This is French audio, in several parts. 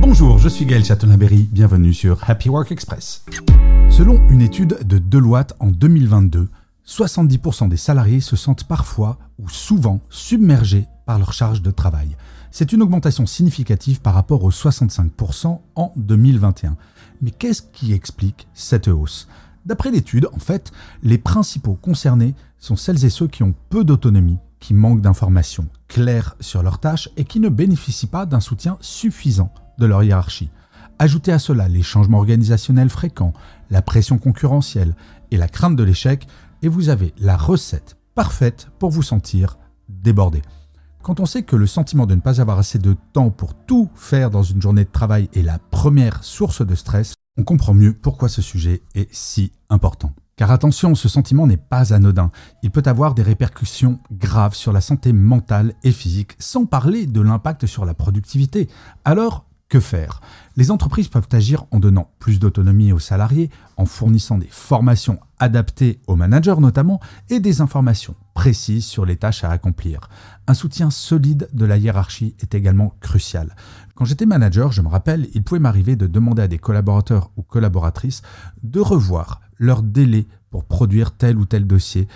Bonjour, je suis Gaël Chatonaberry. Bienvenue sur Happy Work Express. Selon une étude de Deloitte en 2022, 70% des salariés se sentent parfois ou souvent submergés par leur charge de travail. C'est une augmentation significative par rapport aux 65% en 2021. Mais qu'est-ce qui explique cette hausse? D'après l'étude, en fait, les principaux concernés sont celles et ceux qui ont peu d'autonomie, qui manquent d'informations claires sur leurs tâches et qui ne bénéficient pas d'un soutien suffisant de leur hiérarchie. Ajoutez à cela les changements organisationnels fréquents, la pression concurrentielle et la crainte de l'échec, et vous avez la recette parfaite pour vous sentir débordé. Quand on sait que le sentiment de ne pas avoir assez de temps pour tout faire dans une journée de travail est la première source de stress, on comprend mieux pourquoi ce sujet est si important. Car attention, ce sentiment n'est pas anodin. Il peut avoir des répercussions graves sur la santé mentale et physique, sans parler de l'impact sur la productivité. Alors, faire? Les entreprises peuvent agir en donnant plus d'autonomie aux salariés, en fournissant des formations adaptées aux managers notamment, et des informations précises sur les tâches à accomplir. Un soutien solide de la hiérarchie est également crucial. Quand j'étais manager, je me rappelle, il pouvait m'arriver de demander à des collaborateurs ou collaboratrices de revoir leur délai pour produire tel ou tel dossier,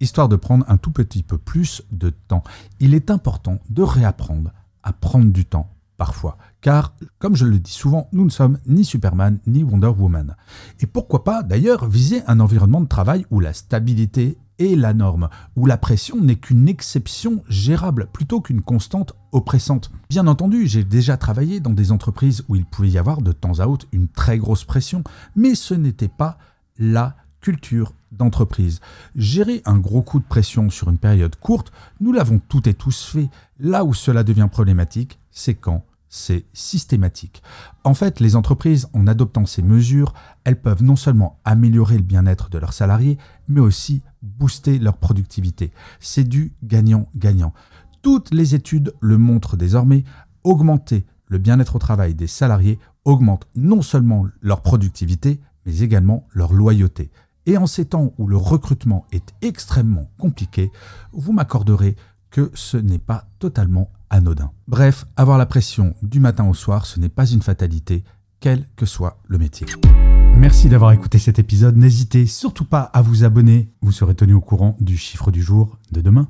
histoire de prendre un tout petit peu plus de temps. Il est important de réapprendre à prendre du temps parfois. Car, comme je le dis souvent, nous ne sommes ni Superman ni Wonder Woman. Et pourquoi pas d'ailleurs viser un environnement de travail où la stabilité est la norme, où la pression n'est qu'une exception gérable plutôt qu'une constante oppressante. Bien entendu, j'ai déjà travaillé dans des entreprises où il pouvait y avoir de temps à autre une très grosse pression, mais ce n'était pas la culture d'entreprise. Gérer un gros coup de pression sur une période courte, nous l'avons toutes et tous fait. Là où cela devient problématique, c'est quand c'est systématique. En fait, les entreprises, en adoptant ces mesures, elles peuvent non seulement améliorer le bien-être de leurs salariés, mais aussi booster leur productivité. C'est du gagnant-gagnant. Toutes les études le montrent désormais, augmenter le bien-être au travail des salariés augmente non seulement leur productivité, mais également leur loyauté. Et en ces temps où le recrutement est extrêmement compliqué, vous m'accorderez que ce n'est pas totalement anodin. Bref, avoir la pression du matin au soir, ce n'est pas une fatalité, quel que soit le métier. Merci d'avoir écouté cet épisode. N'hésitez surtout pas à vous abonner. Vous serez tenu au courant du chiffre du jour de demain.